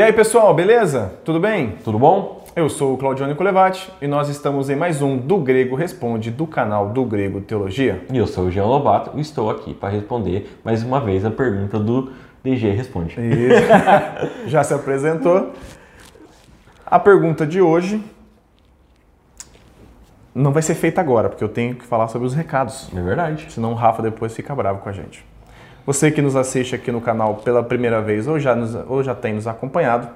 E aí, pessoal, beleza? Tudo bem? Tudo bom? Eu sou o Claudione Colevati e nós estamos em mais um Do Grego Responde do canal Do Grego Teologia. E eu sou o Jean Lobato e estou aqui para responder mais uma vez a pergunta do DG Responde. Isso. Já se apresentou. A pergunta de hoje não vai ser feita agora, porque eu tenho que falar sobre os recados. É verdade. Senão o Rafa depois fica bravo com a gente. Você que nos assiste aqui no canal pela primeira vez ou já, nos, ou já tem nos acompanhado,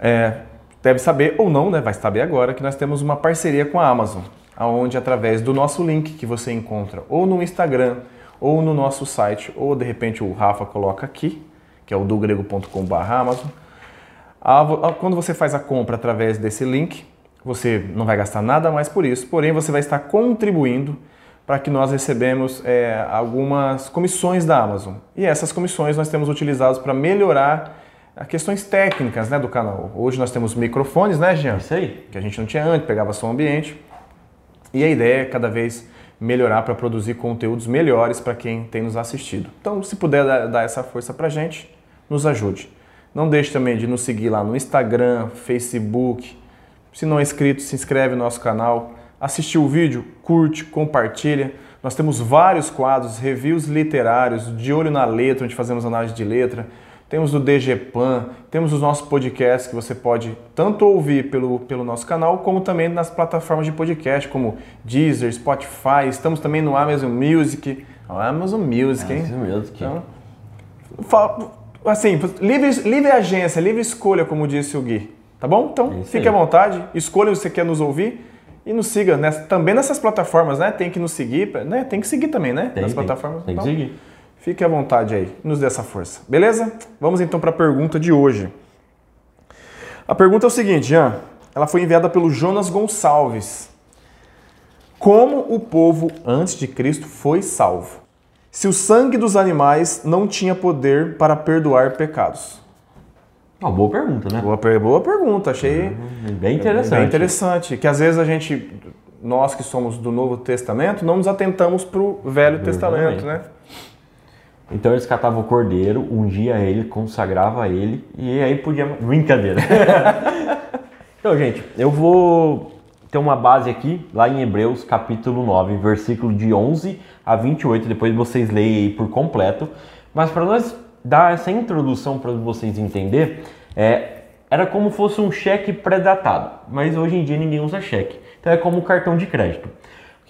é, deve saber ou não, né, vai saber agora, que nós temos uma parceria com a Amazon, onde através do nosso link que você encontra ou no Instagram ou no nosso site, ou de repente o Rafa coloca aqui, que é o dogrego.com.br Amazon. Quando você faz a compra através desse link, você não vai gastar nada mais por isso, porém você vai estar contribuindo para que nós recebemos é, algumas comissões da Amazon. E essas comissões nós temos utilizadas para melhorar as questões técnicas né, do canal. Hoje nós temos microfones, né, Jean? Isso aí. Que a gente não tinha antes, pegava som ambiente. E a ideia é cada vez melhorar para produzir conteúdos melhores para quem tem nos assistido. Então, se puder dar essa força para a gente, nos ajude. Não deixe também de nos seguir lá no Instagram, Facebook. Se não é inscrito, se inscreve no nosso canal. Assistiu o vídeo? Curte, compartilha. Nós temos vários quadros, reviews literários, de olho na letra, onde fazemos análise de letra temos o DGPan, temos os nossos podcasts que você pode tanto ouvir pelo, pelo nosso canal, como também nas plataformas de podcast, como Deezer, Spotify, estamos também no Amazon Music. Amazon Music, hein? Amazon Music. Então, assim, livre, livre agência, livre escolha, como disse o Gui. Tá bom? Então, é fique à vontade, escolha se você quer nos ouvir e nos siga nessa, também nessas plataformas, né? Tem que nos seguir, né? Tem que seguir também, né? Tem, Nas tem, plataformas. Tem que então, seguir. Fique à vontade aí, nos dê essa força. Beleza? Vamos então para a pergunta de hoje. A pergunta é o seguinte, Jean. Ela foi enviada pelo Jonas Gonçalves. Como o povo antes de Cristo foi salvo? Se o sangue dos animais não tinha poder para perdoar pecados? Uma boa pergunta, né? Boa, boa pergunta, achei uhum, bem interessante. Bem interessante. Que às vezes a gente, nós que somos do Novo Testamento, não nos atentamos para o Velho Testamento, né? Então eles catavam o cordeiro, ungia ele, consagrava ele e aí podia. Brincadeira. então, gente, eu vou ter uma base aqui, lá em Hebreus, capítulo 9, versículo de 11 a 28. Depois vocês leem aí por completo. Mas para nós dar essa introdução para vocês entenderem, é, era como fosse um cheque pré-datado. Mas hoje em dia ninguém usa cheque. Então é como cartão de crédito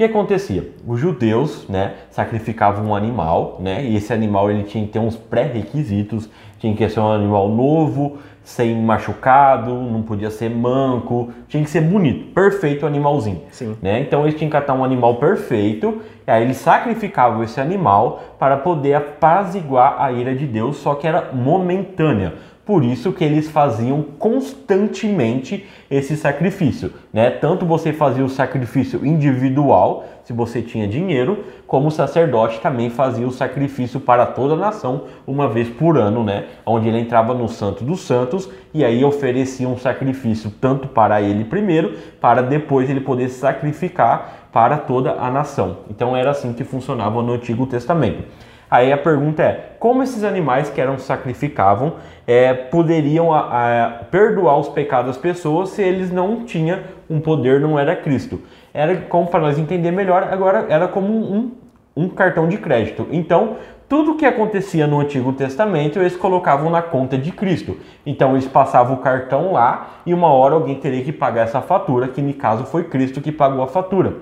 que acontecia? Os judeus, né, sacrificavam um animal, né, e esse animal ele tinha que ter uns pré-requisitos, tinha que ser um animal novo, sem machucado, não podia ser manco, tinha que ser bonito, perfeito o animalzinho, Sim. né? Então eles tinham que catar um animal perfeito, e aí eles sacrificavam esse animal para poder apaziguar a ira de Deus, só que era momentânea. Por isso que eles faziam constantemente esse sacrifício, né? Tanto você fazia o sacrifício individual, se você tinha dinheiro, como o sacerdote também fazia o sacrifício para toda a nação uma vez por ano, né? Onde ele entrava no Santo dos Santos e aí oferecia um sacrifício tanto para ele primeiro, para depois ele poder sacrificar para toda a nação. Então era assim que funcionava no Antigo Testamento. Aí a pergunta é: como esses animais que eram sacrificavam é, poderiam a, a, perdoar os pecados das pessoas se eles não tinham um poder, não era Cristo? Era como para nós entender melhor, agora era como um, um cartão de crédito. Então, tudo que acontecia no Antigo Testamento eles colocavam na conta de Cristo. Então eles passavam o cartão lá e uma hora alguém teria que pagar essa fatura, que no caso foi Cristo que pagou a fatura.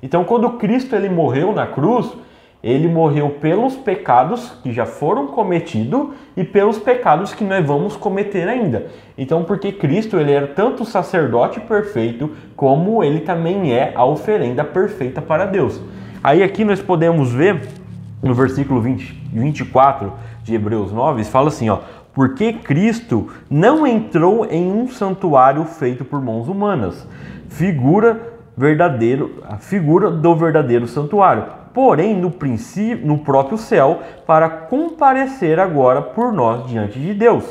Então quando Cristo ele morreu na cruz, ele morreu pelos pecados que já foram cometidos e pelos pecados que nós vamos cometer ainda. Então, porque Cristo ele era tanto o sacerdote perfeito, como ele também é a oferenda perfeita para Deus. Aí aqui nós podemos ver no versículo 20, 24 de Hebreus 9, fala assim, ó: "Porque Cristo não entrou em um santuário feito por mãos humanas, figura verdadeiro, a figura do verdadeiro santuário, porém no princípio, no próprio céu, para comparecer agora por nós diante de Deus.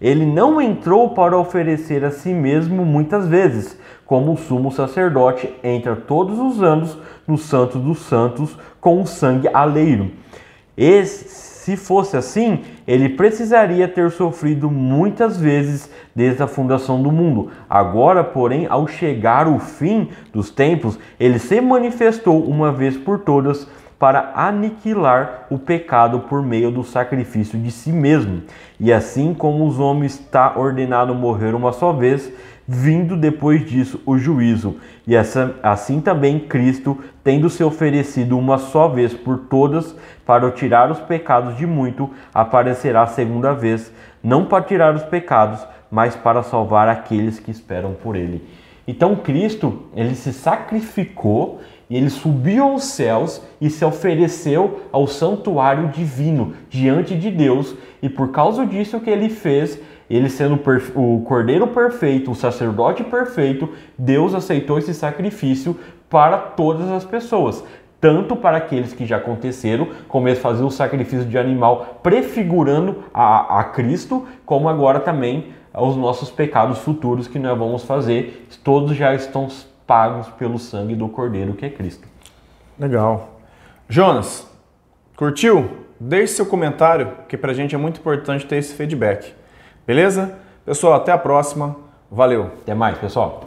Ele não entrou para oferecer a si mesmo muitas vezes, como o sumo sacerdote entra todos os anos no Santo dos Santos com o sangue aleiro. E se fosse assim, ele precisaria ter sofrido muitas vezes desde a fundação do mundo. Agora, porém, ao chegar o fim dos tempos, ele se manifestou uma vez por todas para aniquilar o pecado por meio do sacrifício de si mesmo. E assim como os homens está ordenado morrer uma só vez, vindo depois disso o juízo. E essa, assim também Cristo, tendo se oferecido uma só vez por todas para tirar os pecados de muito, aparecerá segunda vez, não para tirar os pecados, mas para salvar aqueles que esperam por ele. Então Cristo, ele se sacrificou e ele subiu aos céus e se ofereceu ao santuário divino diante de Deus, e por causa disso que ele fez, ele sendo o cordeiro perfeito, o sacerdote perfeito, Deus aceitou esse sacrifício para todas as pessoas, tanto para aqueles que já aconteceram, como eles faziam o sacrifício de animal prefigurando a, a Cristo, como agora também os nossos pecados futuros que nós vamos fazer, todos já estão pagos pelo sangue do Cordeiro que é Cristo. Legal. Jonas, curtiu? Deixe seu comentário, que para a gente é muito importante ter esse feedback. Beleza? Pessoal, até a próxima. Valeu. Até mais, pessoal.